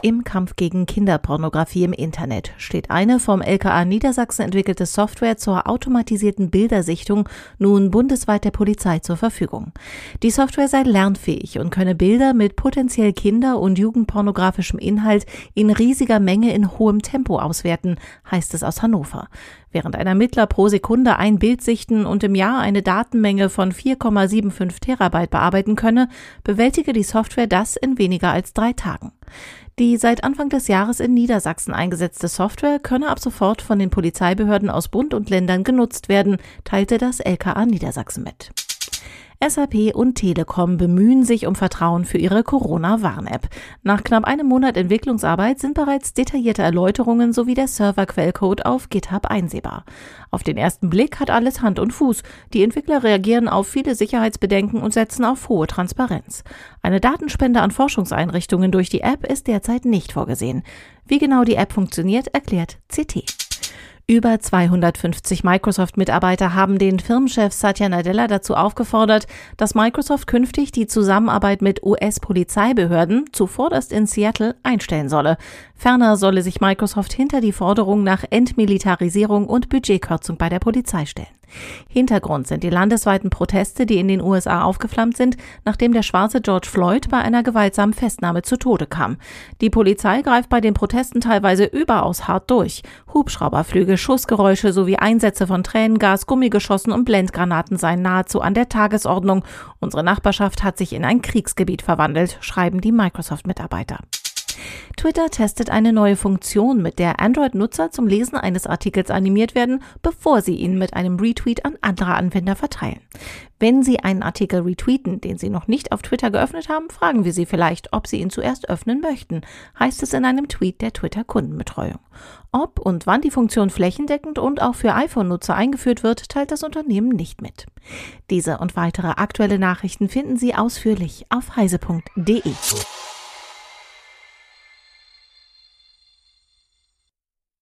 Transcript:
Im Kampf gegen Kinderpornografie im Internet steht eine vom LKA Niedersachsen entwickelte Software zur automatisierten Bildersichtung nun bundesweit der Polizei zur Verfügung. Die Software sei lernfähig und könne Bilder mit potenziell kinder- und jugendpornografischem Inhalt in riesiger Menge in hohem Tempo auswerten, heißt es aus Hannover. Während ein Ermittler pro Sekunde ein Bild sichten und im Jahr eine Datenmenge von 4,75 Terabyte bearbeiten könne, bewältige die Software das in weniger als drei Tagen. Die seit Anfang des Jahres in Niedersachsen eingesetzte Software könne ab sofort von den Polizeibehörden aus Bund und Ländern genutzt werden, teilte das LKA Niedersachsen mit. SAP und Telekom bemühen sich um Vertrauen für ihre Corona-Warn-App. Nach knapp einem Monat Entwicklungsarbeit sind bereits detaillierte Erläuterungen sowie der Server-Quellcode auf GitHub einsehbar. Auf den ersten Blick hat alles Hand und Fuß. Die Entwickler reagieren auf viele Sicherheitsbedenken und setzen auf hohe Transparenz. Eine Datenspende an Forschungseinrichtungen durch die App ist derzeit nicht vorgesehen. Wie genau die App funktioniert, erklärt CT. Über 250 Microsoft-Mitarbeiter haben den Firmenchef Satya Nadella dazu aufgefordert, dass Microsoft künftig die Zusammenarbeit mit US-Polizeibehörden, zuvorderst in Seattle, einstellen solle. Ferner solle sich Microsoft hinter die Forderung nach Entmilitarisierung und Budgetkürzung bei der Polizei stellen. Hintergrund sind die landesweiten Proteste, die in den USA aufgeflammt sind, nachdem der schwarze George Floyd bei einer gewaltsamen Festnahme zu Tode kam. Die Polizei greift bei den Protesten teilweise überaus hart durch. Hubschrauberflüge, Schussgeräusche sowie Einsätze von Tränengas, Gummigeschossen und Blendgranaten seien nahezu an der Tagesordnung. Unsere Nachbarschaft hat sich in ein Kriegsgebiet verwandelt, schreiben die Microsoft-Mitarbeiter. Twitter testet eine neue Funktion, mit der Android-Nutzer zum Lesen eines Artikels animiert werden, bevor sie ihn mit einem Retweet an andere Anwender verteilen. Wenn Sie einen Artikel retweeten, den Sie noch nicht auf Twitter geöffnet haben, fragen wir Sie vielleicht, ob Sie ihn zuerst öffnen möchten, heißt es in einem Tweet der Twitter Kundenbetreuung. Ob und wann die Funktion flächendeckend und auch für iPhone-Nutzer eingeführt wird, teilt das Unternehmen nicht mit. Diese und weitere aktuelle Nachrichten finden Sie ausführlich auf heise.de.